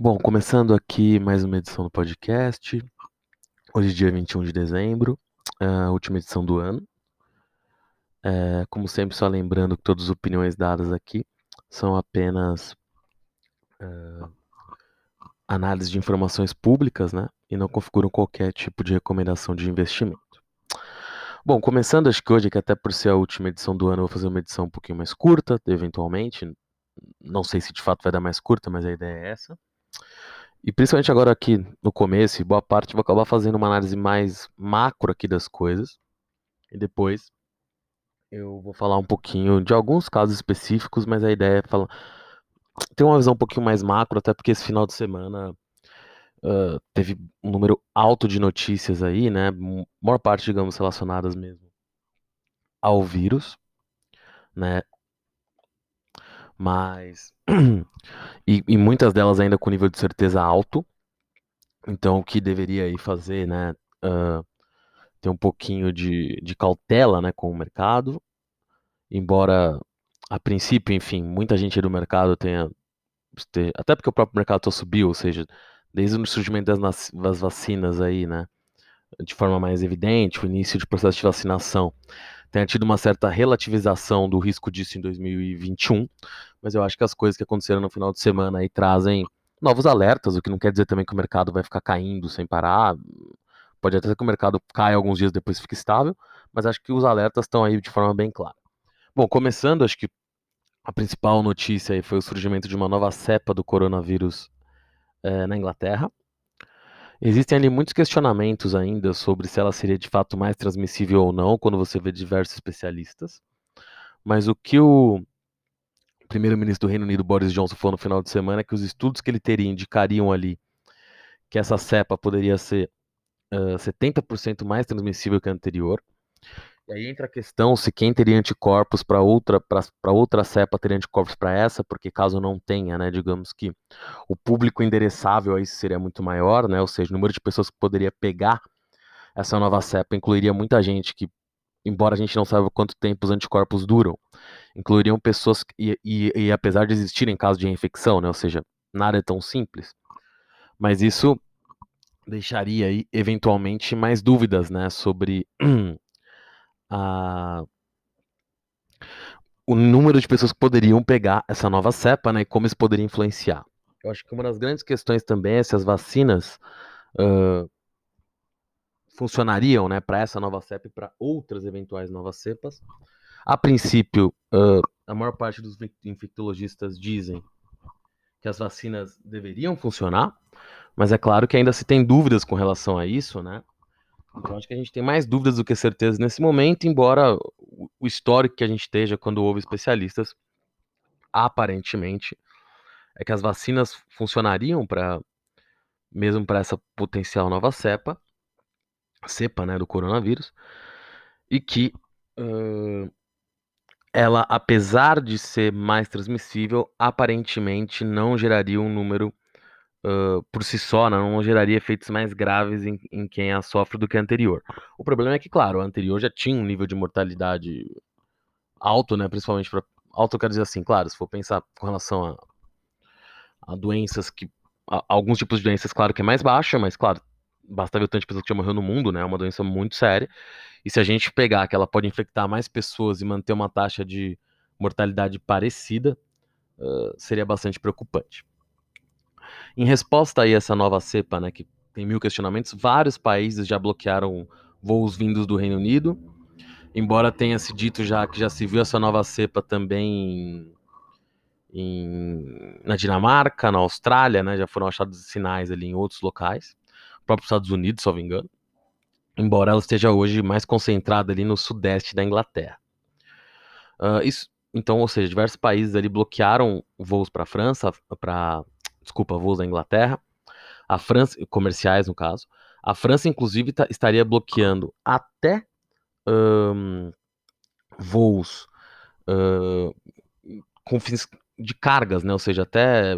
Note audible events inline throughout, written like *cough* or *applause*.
Bom, começando aqui mais uma edição do podcast. Hoje, dia 21 de dezembro, a última edição do ano. É, como sempre, só lembrando que todas as opiniões dadas aqui são apenas uh, análise de informações públicas, né? E não configuram qualquer tipo de recomendação de investimento. Bom, começando, acho que hoje, que até por ser a última edição do ano, eu vou fazer uma edição um pouquinho mais curta, eventualmente. Não sei se de fato vai dar mais curta, mas a ideia é essa. E principalmente agora aqui no começo, boa parte vou acabar fazendo uma análise mais macro aqui das coisas. E depois eu vou falar um pouquinho de alguns casos específicos, mas a ideia é falar ter uma visão um pouquinho mais macro, até porque esse final de semana uh, teve um número alto de notícias aí, né? Maior parte, digamos, relacionadas mesmo ao vírus, né? Mas *clears throat* e, e, muitas delas ainda com nível de certeza alto. Então, o que deveria aí fazer, né? Uh, ter um pouquinho de, de cautela, né, com o mercado. Embora, a princípio, enfim, muita gente do mercado tenha até porque o próprio mercado só subiu, ou seja, desde o surgimento das, das vacinas aí, né, de forma mais evidente, o início de processo de vacinação, tenha tido uma certa relativização do risco disso em 2021, mas eu acho que as coisas que aconteceram no final de semana aí trazem novos alertas, o que não quer dizer também que o mercado vai ficar caindo sem parar. Pode até ser que o mercado caia alguns dias depois fique estável, mas acho que os alertas estão aí de forma bem clara. Bom, começando, acho que a principal notícia aí foi o surgimento de uma nova cepa do coronavírus é, na Inglaterra. Existem ali muitos questionamentos ainda sobre se ela seria de fato mais transmissível ou não, quando você vê diversos especialistas. Mas o que o primeiro-ministro do Reino Unido, Boris Johnson, falou no final de semana que os estudos que ele teria indicariam ali que essa cepa poderia ser uh, 70% mais transmissível que a anterior. E aí entra a questão se quem teria anticorpos para outra para outra cepa teria anticorpos para essa, porque caso não tenha, né, digamos que o público endereçável aí seria muito maior, né, ou seja, o número de pessoas que poderia pegar essa nova cepa incluiria muita gente que, embora a gente não saiba quanto tempo os anticorpos duram, incluiriam pessoas e, e, e apesar de existirem casos de infecção, né, ou seja, nada é tão simples, mas isso deixaria aí eventualmente mais dúvidas, né, sobre *clears throat* a o número de pessoas que poderiam pegar essa nova cepa, né, e como isso poderia influenciar. Eu acho que uma das grandes questões também é se as vacinas uh, funcionariam, né, para essa nova cepa e para outras eventuais novas cepas. A princípio, uh, a maior parte dos infectologistas dizem que as vacinas deveriam funcionar, mas é claro que ainda se tem dúvidas com relação a isso, né? Então acho que a gente tem mais dúvidas do que certezas nesse momento, embora o histórico que a gente esteja quando houve especialistas, aparentemente, é que as vacinas funcionariam para mesmo para essa potencial nova cepa, cepa, né, do coronavírus, e que uh, ela, apesar de ser mais transmissível, aparentemente não geraria um número uh, por si só, né, não geraria efeitos mais graves em, em, quem a sofre do que a anterior. O problema é que, claro, a anterior já tinha um nível de mortalidade alto, né, principalmente para alto, eu quero dizer assim, claro, se for pensar com relação a, a doenças que a, alguns tipos de doenças, claro que é mais baixa, mas claro, basta ver o tanto de pessoas que já morreu no mundo, né? É uma doença muito séria. E se a gente pegar que ela pode infectar mais pessoas e manter uma taxa de mortalidade parecida, uh, seria bastante preocupante. Em resposta a essa nova cepa, né, que tem mil questionamentos, vários países já bloquearam voos vindos do Reino Unido, embora tenha se dito já que já se viu essa nova cepa também em, na Dinamarca, na Austrália, né, já foram achados sinais ali em outros locais, próprios Estados Unidos, me engano, embora ela esteja hoje mais concentrada ali no sudeste da Inglaterra. Uh, isso, então, ou seja, diversos países ali bloquearam voos para a França, para desculpa, voos da Inglaterra, a França, comerciais no caso, a França inclusive tá, estaria bloqueando até um, voos uh, com fins de cargas, né? Ou seja, até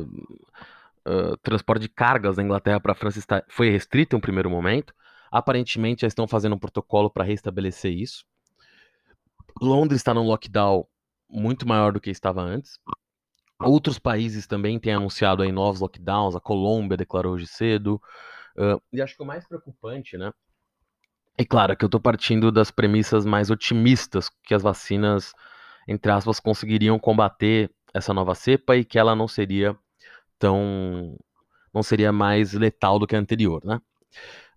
transporte de cargas da Inglaterra para a França está, foi restrito em um primeiro momento. Aparentemente já estão fazendo um protocolo para restabelecer isso. Londres está num lockdown muito maior do que estava antes. Outros países também têm anunciado aí novos lockdowns, a Colômbia declarou hoje cedo. Uh, e acho que o mais preocupante, né? É claro que eu estou partindo das premissas mais otimistas que as vacinas, entre aspas, conseguiriam combater essa nova cepa e que ela não seria tão. não seria mais letal do que a anterior, né?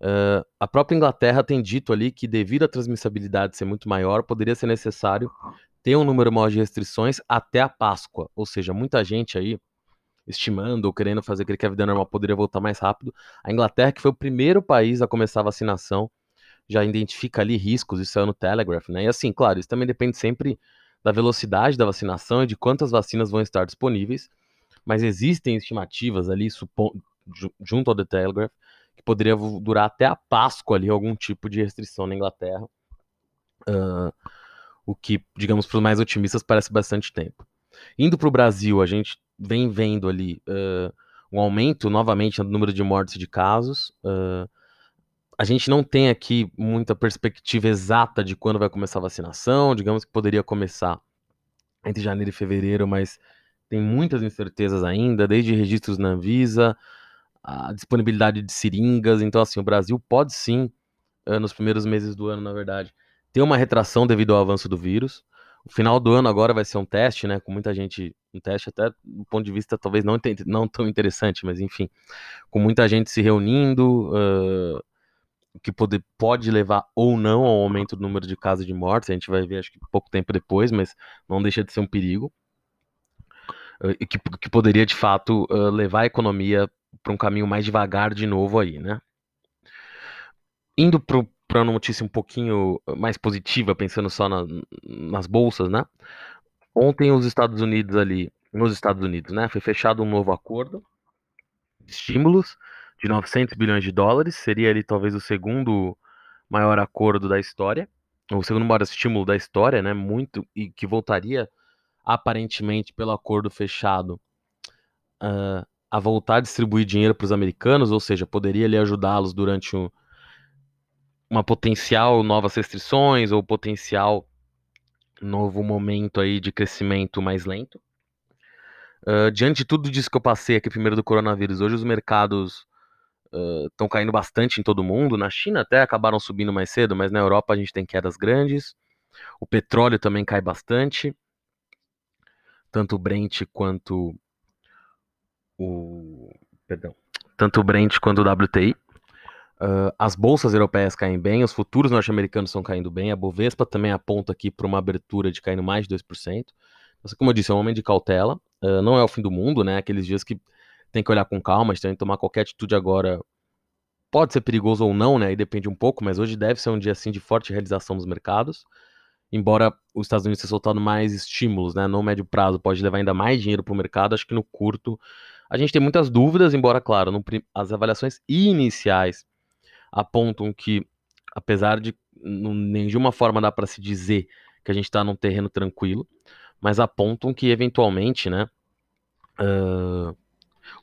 Uh, a própria Inglaterra tem dito ali que, devido à transmissibilidade ser muito maior, poderia ser necessário ter um número maior de restrições até a Páscoa. Ou seja, muita gente aí estimando ou querendo fazer que a vida normal poderia voltar mais rápido. A Inglaterra, que foi o primeiro país a começar a vacinação, já identifica ali riscos, isso é no Telegraph, né? E assim, claro, isso também depende sempre da velocidade da vacinação e de quantas vacinas vão estar disponíveis, mas existem estimativas ali, junto ao The Telegraph, que poderia durar até a Páscoa ali, algum tipo de restrição na Inglaterra. Uh, o que, digamos, para os mais otimistas parece bastante tempo. Indo para o Brasil, a gente vem vendo ali uh, um aumento novamente no número de mortes e de casos. Uh, a gente não tem aqui muita perspectiva exata de quando vai começar a vacinação. Digamos que poderia começar entre janeiro e fevereiro, mas tem muitas incertezas ainda, desde registros na Anvisa, a disponibilidade de seringas. Então, assim, o Brasil pode sim, uh, nos primeiros meses do ano, na verdade, ter uma retração devido ao avanço do vírus. O final do ano agora vai ser um teste, né? Com muita gente, um teste até do ponto de vista talvez não, não tão interessante, mas enfim, com muita gente se reunindo, uh, que pode, pode levar ou não ao aumento do número de casos de mortes. A gente vai ver, acho que pouco tempo depois, mas não deixa de ser um perigo. Uh, que, que poderia de fato uh, levar a economia para um caminho mais devagar de novo aí, né? Indo para uma notícia um pouquinho mais positiva, pensando só na, nas bolsas, né? Ontem os Estados Unidos ali, nos Estados Unidos, né, foi fechado um novo acordo de estímulos de 900 bilhões de dólares, seria ali talvez o segundo maior acordo da história, o segundo maior estímulo da história, né, muito e que voltaria aparentemente pelo acordo fechado uh, a voltar a distribuir dinheiro para os americanos, ou seja, poderia ali ajudá-los durante um uma potencial novas restrições ou potencial novo momento aí de crescimento mais lento. Uh, diante de tudo disso que eu passei aqui primeiro do coronavírus, hoje os mercados estão uh, caindo bastante em todo mundo. Na China até acabaram subindo mais cedo, mas na Europa a gente tem quedas grandes. O petróleo também cai bastante, tanto o Brent quanto o perdão, tanto o Brent quanto o WTI. Uh, as bolsas europeias caem bem, os futuros norte-americanos estão caindo bem, a Bovespa também aponta aqui para uma abertura de caindo mais de 2%. Então, como eu disse, é um momento de cautela, uh, não é o fim do mundo, né? Aqueles dias que tem que olhar com calma, tem que tomar qualquer atitude agora. Pode ser perigoso ou não, né? Aí depende um pouco, mas hoje deve ser um dia assim de forte realização dos mercados. Embora os Estados Unidos tenha soltado mais estímulos, né? No médio prazo pode levar ainda mais dinheiro para o mercado, acho que no curto a gente tem muitas dúvidas, embora, claro, no, as avaliações iniciais apontam que, apesar de nem de uma forma dá para se dizer que a gente está num terreno tranquilo, mas apontam que eventualmente, né, uh,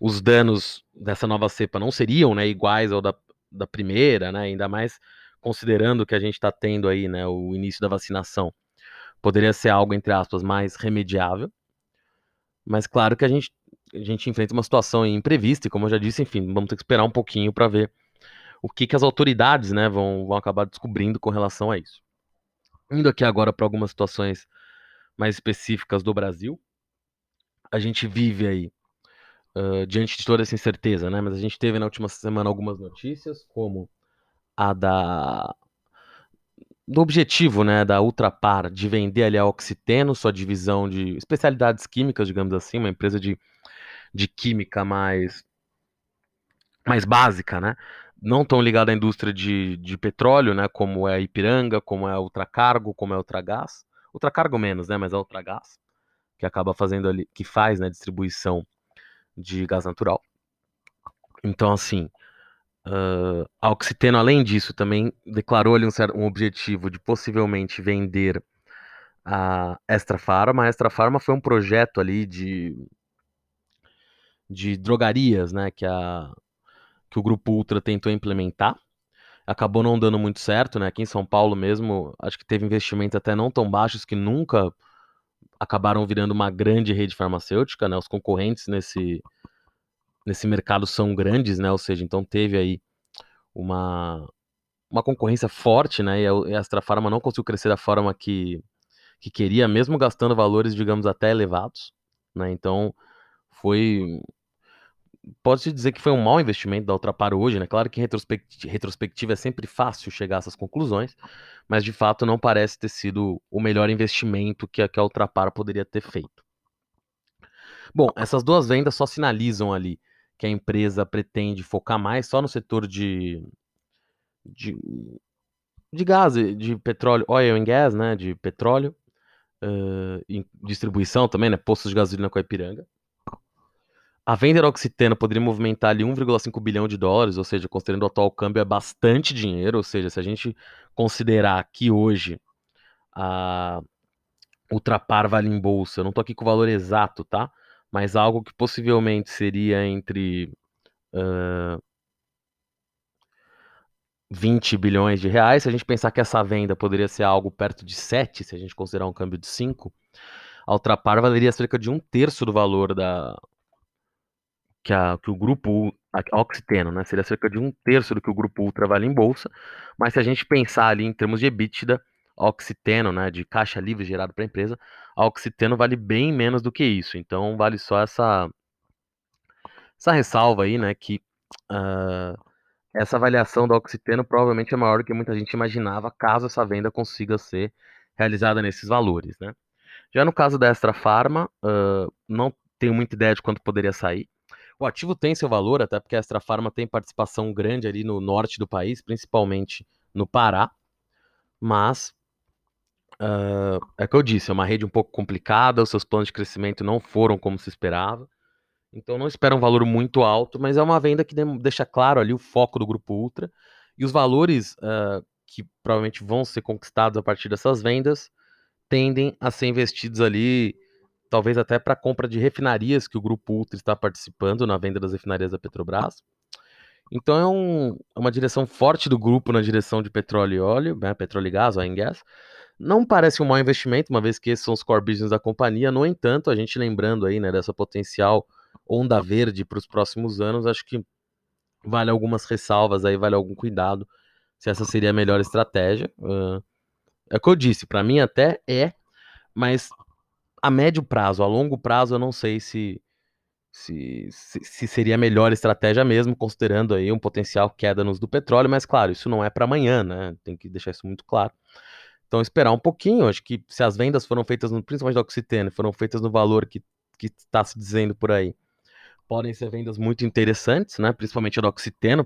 os danos dessa nova cepa não seriam, né, iguais ao da, da primeira, né, ainda mais considerando que a gente está tendo aí, né, o início da vacinação, poderia ser algo entre aspas mais remediável, mas claro que a gente a gente enfrenta uma situação imprevista e como eu já disse, enfim, vamos ter que esperar um pouquinho para ver o que, que as autoridades né, vão, vão acabar descobrindo com relação a isso. Indo aqui agora para algumas situações mais específicas do Brasil, a gente vive aí uh, diante de toda essa incerteza, né? Mas a gente teve na última semana algumas notícias, como a da do objetivo, né, da Ultrapar de vender ali a Oxiteno, sua divisão de especialidades químicas, digamos assim, uma empresa de, de química mais mais básica, né? não tão ligado à indústria de, de petróleo, né, como é a Ipiranga, como é a Ultracargo, como é a Ultragás. Ultracargo menos, né, mas a Ultragás, que acaba fazendo ali, que faz, né, distribuição de gás natural. Então, assim, uh, Oxiteno, além disso, também declarou ali um, um objetivo de possivelmente vender a Extra Pharma. A Extra Pharma foi um projeto ali de, de drogarias, né, que a que o Grupo Ultra tentou implementar. Acabou não dando muito certo, né? Aqui em São Paulo mesmo, acho que teve investimentos até não tão baixos que nunca acabaram virando uma grande rede farmacêutica, né? Os concorrentes nesse, nesse mercado são grandes, né? Ou seja, então teve aí uma, uma concorrência forte, né? E a Astra Pharma não conseguiu crescer da forma que, que queria, mesmo gastando valores, digamos, até elevados, né? Então foi pode-se dizer que foi um mau investimento da Ultrapar hoje, né? Claro que em retrospectiva, retrospectiva é sempre fácil chegar a essas conclusões, mas de fato não parece ter sido o melhor investimento que a, que a Ultrapar poderia ter feito. Bom, essas duas vendas só sinalizam ali que a empresa pretende focar mais só no setor de, de, de gás, de petróleo, oil and gas, né? De petróleo, uh, distribuição também, né? Postos de gasolina com a Ipiranga. A venda da Oxiteno poderia movimentar ali 1,5 bilhão de dólares, ou seja, considerando o atual câmbio, é bastante dinheiro. Ou seja, se a gente considerar que hoje a Ultrapar vale em bolsa, eu não estou aqui com o valor exato, tá? Mas algo que possivelmente seria entre uh, 20 bilhões de reais. Se a gente pensar que essa venda poderia ser algo perto de 7, se a gente considerar um câmbio de 5, a Ultrapar valeria cerca de um terço do valor da, que, a, que o grupo Oxiteno, né, seria cerca de um terço do que o grupo Ultra vale em bolsa, mas se a gente pensar ali em termos de EBITDA, Oxiteno, né, de caixa livre gerado para a empresa, a Oxiteno vale bem menos do que isso, então vale só essa essa ressalva aí, né, que uh, essa avaliação da Oxiteno provavelmente é maior do que muita gente imaginava, caso essa venda consiga ser realizada nesses valores, né. Já no caso da Extra Pharma, uh, não tenho muita ideia de quanto poderia sair, o ativo tem seu valor, até porque a Extra Farma tem participação grande ali no norte do país, principalmente no Pará. Mas uh, é o que eu disse, é uma rede um pouco complicada, os seus planos de crescimento não foram como se esperava. Então não espera um valor muito alto, mas é uma venda que deixa claro ali o foco do grupo Ultra. E os valores uh, que provavelmente vão ser conquistados a partir dessas vendas tendem a ser investidos ali talvez até para a compra de refinarias que o Grupo Ultra está participando na venda das refinarias da Petrobras. Então é um, é uma direção forte do grupo na direção de petróleo e óleo, né, petróleo e gás, oil and gas. Não parece um mau investimento, uma vez que esses são os core business da companhia. No entanto, a gente lembrando aí né, dessa potencial onda verde para os próximos anos, acho que vale algumas ressalvas aí, vale algum cuidado se essa seria a melhor estratégia. Uh, é o que eu disse, para mim até é, mas a médio prazo, a longo prazo, eu não sei se, se, se, se seria a melhor estratégia mesmo, considerando aí um potencial queda nos do petróleo, mas claro, isso não é para amanhã, né? Tem que deixar isso muito claro. Então, esperar um pouquinho, acho que se as vendas foram feitas, no, principalmente da Oxiteno, foram feitas no valor que está se dizendo por aí, podem ser vendas muito interessantes, né? Principalmente a da Oxiteno,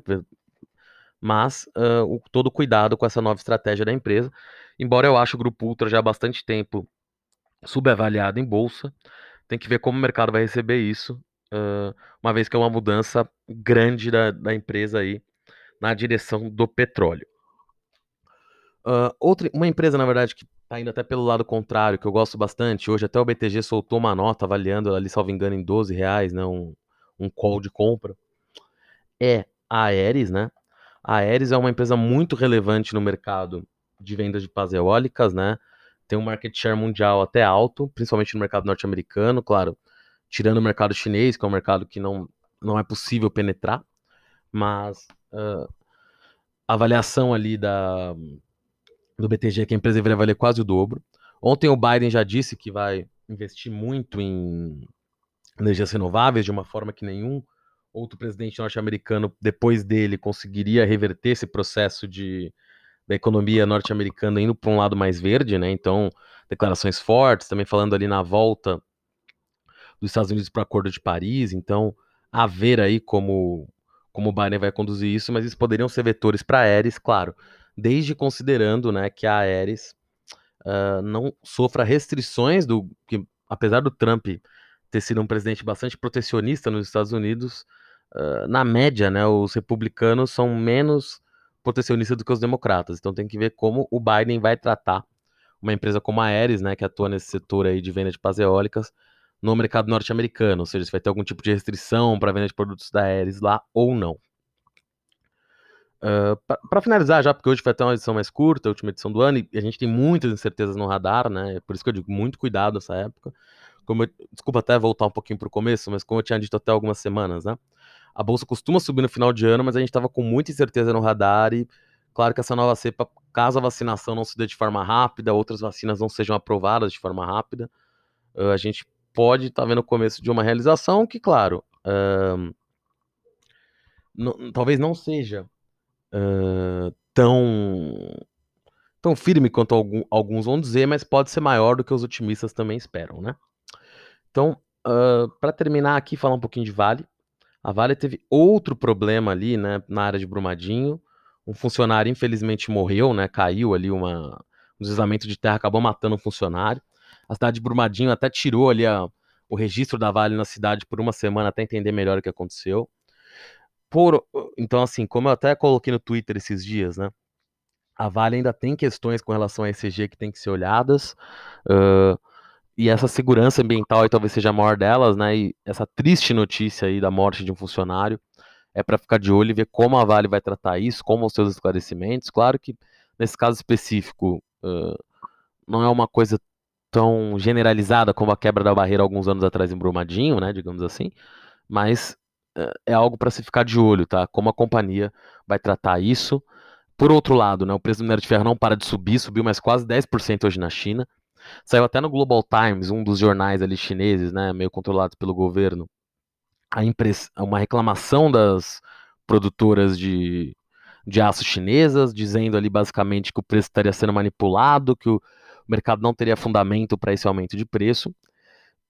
mas uh, o, todo cuidado com essa nova estratégia da empresa. Embora eu ache o Grupo Ultra já há bastante tempo subavaliado em bolsa. Tem que ver como o mercado vai receber isso, uh, uma vez que é uma mudança grande da, da empresa aí na direção do petróleo. Uh, outra, uma empresa, na verdade, que está indo até pelo lado contrário, que eu gosto bastante, hoje até o BTG soltou uma nota avaliando ali, salvo engano, em 12 reais, né, um, um call de compra, é a Aeres, né? A Aeres é uma empresa muito relevante no mercado de vendas de pás eólicas, né? tem um market share mundial até alto, principalmente no mercado norte-americano, claro, tirando o mercado chinês, que é um mercado que não, não é possível penetrar, mas uh, a avaliação ali da, do BTG que a empresa deveria valer quase o dobro. Ontem o Biden já disse que vai investir muito em energias renováveis, de uma forma que nenhum outro presidente norte-americano depois dele conseguiria reverter esse processo de da economia norte-americana indo para um lado mais verde, né? Então, declarações fortes, também falando ali na volta dos Estados Unidos para o Acordo de Paris. Então, a ver aí como, como o Biden vai conduzir isso, mas isso poderiam ser vetores para a Aeres, claro, desde considerando né, que a Aeres uh, não sofra restrições do que, apesar do Trump ter sido um presidente bastante protecionista nos Estados Unidos, uh, na média, né, os republicanos são menos protecionista do que os democratas. Então tem que ver como o Biden vai tratar uma empresa como a Ares, né, que atua nesse setor aí de venda de pás eólicas no mercado norte-americano, ou seja, se vai ter algum tipo de restrição para venda de produtos da Ares lá ou não. Uh, para finalizar já, porque hoje foi até uma edição mais curta, a última edição do ano, e a gente tem muitas incertezas no radar, né? Por isso que eu digo muito cuidado nessa época. Eu, desculpa até voltar um pouquinho para o começo, mas como eu tinha dito até algumas semanas, né? A bolsa costuma subir no final de ano, mas a gente estava com muita incerteza no radar e claro que essa nova cepa, caso a vacinação não se dê de forma rápida, outras vacinas não sejam aprovadas de forma rápida, uh, a gente pode estar tá vendo o começo de uma realização que, claro, uh, talvez não seja tão tão firme quanto algum, alguns vão dizer, mas pode ser maior do que os otimistas também esperam, né? Então, uh, para terminar aqui, falar um pouquinho de Vale. A Vale teve outro problema ali, né, na área de Brumadinho. Um funcionário infelizmente morreu, né? Caiu ali uma, um deslizamento de terra, acabou matando um funcionário. A cidade de Brumadinho até tirou ali a, o registro da Vale na cidade por uma semana até entender melhor o que aconteceu. Por, então, assim, como eu até coloquei no Twitter esses dias, né? A Vale ainda tem questões com relação a ECG que tem que ser olhadas. Uh, e essa segurança ambiental aí talvez seja a maior delas, né? E essa triste notícia aí da morte de um funcionário é para ficar de olho e ver como a Vale vai tratar isso, como os seus esclarecimentos. Claro que nesse caso específico uh, não é uma coisa tão generalizada como a quebra da barreira alguns anos atrás em Brumadinho, né? Digamos assim, mas é algo para se ficar de olho, tá? Como a companhia vai tratar isso. Por outro lado, né, o preço do minério de ferro não para de subir, subiu mais quase 10% hoje na China. Saiu até no Global Times, um dos jornais ali chineses, né, meio controlados pelo governo, a impress... uma reclamação das produtoras de, de aço chinesas, dizendo ali basicamente que o preço estaria sendo manipulado, que o mercado não teria fundamento para esse aumento de preço.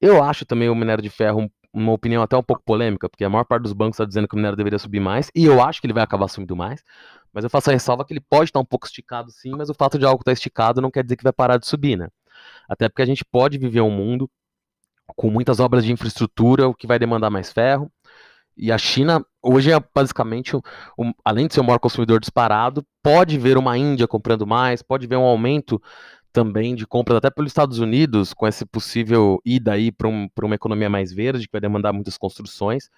Eu acho também o minério de ferro uma opinião até um pouco polêmica, porque a maior parte dos bancos está dizendo que o minério deveria subir mais, e eu acho que ele vai acabar subindo mais, mas eu faço a ressalva que ele pode estar um pouco esticado sim, mas o fato de algo estar esticado não quer dizer que vai parar de subir, né? Até porque a gente pode viver um mundo com muitas obras de infraestrutura, o que vai demandar mais ferro, e a China, hoje, é basicamente, um, além de ser o maior consumidor disparado, pode ver uma Índia comprando mais, pode ver um aumento também de compras até pelos Estados Unidos, com esse possível ida aí para um, uma economia mais verde, que vai demandar muitas construções.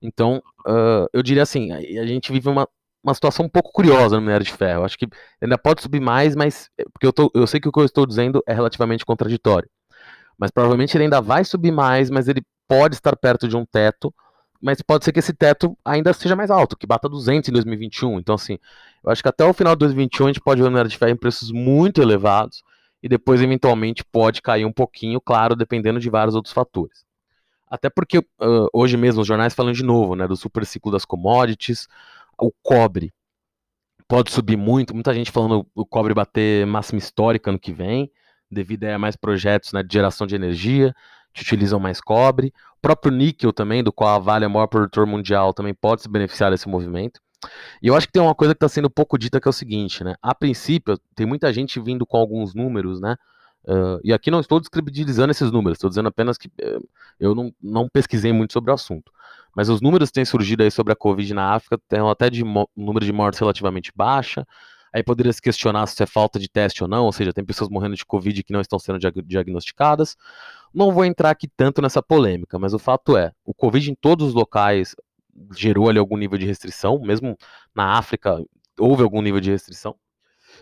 Então, uh, eu diria assim, a gente vive uma, uma situação um pouco curiosa no minério de ferro. Acho que ainda pode subir mais, mas eh, porque eu, tô, eu sei que o que eu estou dizendo é relativamente contraditório. Mas provavelmente ele ainda vai subir mais, mas ele pode estar perto de um teto, mas pode ser que esse teto ainda seja mais alto, que bata 200 em 2021. Então, assim, eu acho que até o final de 2021 a gente pode ver o minério de ferro em preços muito elevados e depois eventualmente pode cair um pouquinho, claro, dependendo de vários outros fatores. Até porque uh, hoje mesmo os jornais falam de novo, né, do super ciclo das commodities, o cobre pode subir muito, muita gente falando o cobre bater máxima histórica ano que vem, devido a mais projetos né, de geração de energia que utilizam mais cobre. O próprio níquel também, do qual a Vale é o maior produtor mundial, também pode se beneficiar desse movimento. E eu acho que tem uma coisa que está sendo pouco dita que é o seguinte, né? A princípio, tem muita gente vindo com alguns números, né? Uh, e aqui não estou descredibilizando esses números, estou dizendo apenas que uh, eu não, não pesquisei muito sobre o assunto. Mas os números que têm surgido aí sobre a Covid na África têm até de um número de mortes relativamente baixa. Aí poderia se questionar se é falta de teste ou não, ou seja, tem pessoas morrendo de Covid que não estão sendo diag diagnosticadas. Não vou entrar aqui tanto nessa polêmica, mas o fato é, o Covid em todos os locais gerou ali algum nível de restrição, mesmo na África houve algum nível de restrição.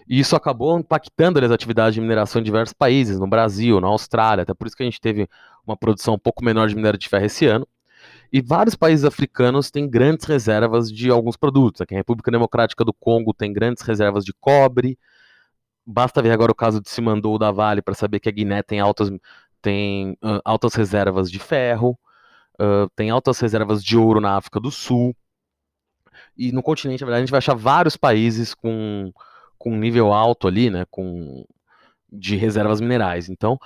E isso acabou impactando as atividades de mineração em diversos países, no Brasil, na Austrália, até por isso que a gente teve uma produção um pouco menor de minério de ferro esse ano. E vários países africanos têm grandes reservas de alguns produtos. Aqui a República Democrática do Congo tem grandes reservas de cobre. Basta ver agora o caso de Simandou da Vale para saber que a Guiné tem altas, tem, uh, altas reservas de ferro tem altas reservas de ouro na África do Sul. E no continente, na verdade, a gente vai achar vários países com, com nível alto ali, né, com, de reservas minerais. Então,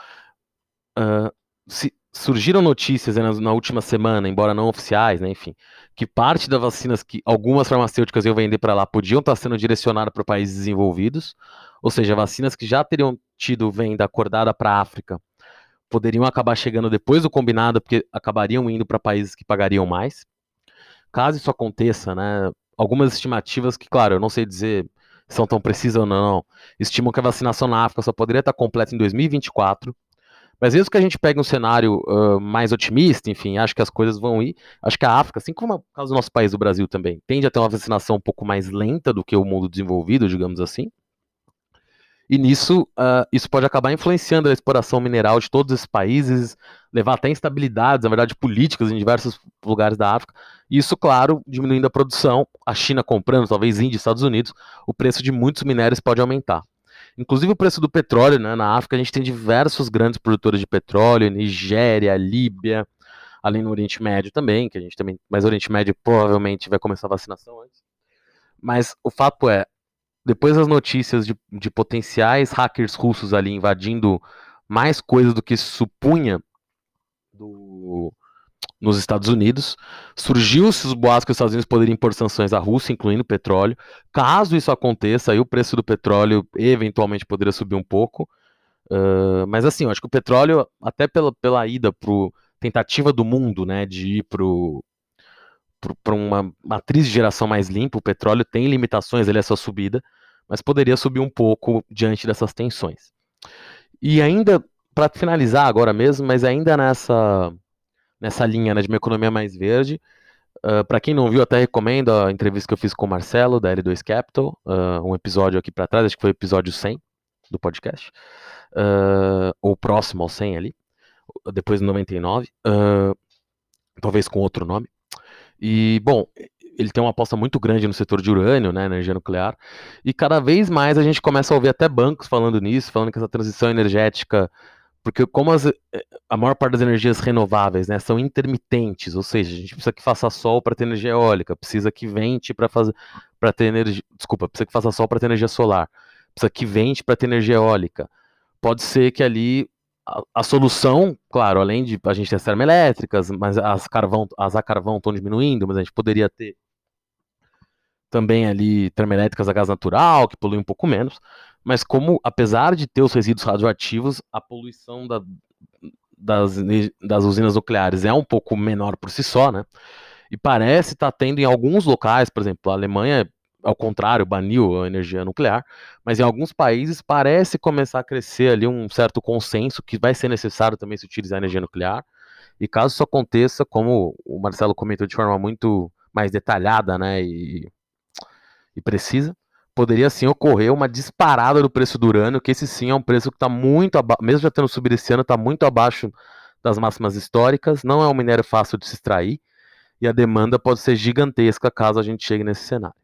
uh, se, surgiram notícias né, na, na, última semana, embora não oficiais, né, enfim, que parte das vacinas que algumas farmacêuticas iam vender para lá podiam estar sendo direcionadas para países desenvolvidos, ou seja, vacinas que já teriam tido venda acordada para a África poderiam acabar chegando depois do combinado, porque acabariam indo para países que pagariam mais. Caso isso aconteça, né, algumas estimativas que, claro, eu não sei dizer se são tão precisas ou não, estimam que a vacinação na África só poderia estar completa em 2024, Mas mesmo que a gente pegue um cenário uh, mais otimista, enfim, acho que as coisas vão ir. Acho que a África, assim como o caso do nosso país, o Brasil também, tende a ter uma vacinação um pouco mais lenta do que o mundo desenvolvido, digamos assim. E nisso, uh, isso pode acabar influenciando a exploração mineral de todos esses países, levar até instabilidades, na verdade, políticas em diversos lugares da África. E isso, claro, diminuindo a produção, a China comprando, talvez Índia e Estados Unidos, o preço de muitos minérios pode aumentar. Inclusive o preço do petróleo, né? Na África a gente tem diversos grandes produtores de petróleo, Nigéria, Líbia, além no Oriente Médio também, que a gente também, mas o Oriente Médio provavelmente vai começar a vacinação antes. Mas o fato é, depois das notícias de, de potenciais hackers russos ali invadindo mais coisas do que se supunha do, nos Estados Unidos, surgiu-se os boatos que os Estados Unidos poderiam impor sanções à Rússia, incluindo petróleo. Caso isso aconteça, aí o preço do petróleo eventualmente poderia subir um pouco. Uh, mas assim, eu acho que o petróleo, até pela, pela ida para tentativa do mundo, né, de ir para para uma matriz de geração mais limpa, o petróleo tem limitações ali essa subida, mas poderia subir um pouco diante dessas tensões. E ainda, para finalizar agora mesmo, mas ainda nessa, nessa linha né, de uma economia mais verde, uh, para quem não viu, até recomendo a entrevista que eu fiz com o Marcelo, da L2 Capital, uh, um episódio aqui para trás, acho que foi o episódio 100 do podcast, uh, ou próximo ao 100 ali, depois do 99, talvez com outro nome. E, bom, ele tem uma aposta muito grande no setor de urânio, né, energia nuclear, e cada vez mais a gente começa a ouvir até bancos falando nisso, falando que essa transição energética, porque como as, eh, a maior parte das energias renováveis, né, são intermitentes, ou seja, a gente precisa que faça sol para ter energia eólica, precisa que vente para fazer para ter energia, desculpa, precisa que faça sol para ter energia solar, precisa que vente para ter energia eólica. Pode ser que ali a, solução, claro, além de a gente ter as termoelétricas, mas as carvão, as a carvão estão diminuindo, mas a gente poderia ter também ali termoelétricas a gás natural, que poluem um pouco menos, mas como, apesar de ter os resíduos radioativos, a poluição da, das, das usinas nucleares é um pouco menor por si só, né? E parece estar tá tendo em alguns locais, por exemplo, a Alemanha ao contrário, baniu a energia nuclear, mas em alguns países parece começar a crescer ali um certo consenso que vai ser necessário também se utilizar a energia nuclear. E caso isso aconteça, como o Marcelo comentou de forma muito mais detalhada, né, e, e precisa, poderia sim ocorrer uma disparada do preço do urânio, que esse sim é um preço que está muito abaixo, mesmo já tendo subido esse ano, está muito abaixo das máximas históricas, não é um minério fácil de se extrair, e a demanda pode ser gigantesca caso a gente chegue nesse cenário.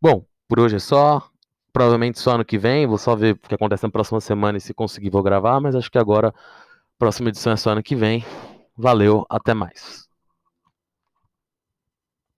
Bom, por hoje é só. Provavelmente só ano que vem. Vou só ver o que acontece na próxima semana e se conseguir vou gravar. Mas acho que agora, próxima edição é só ano que vem. Valeu, até mais.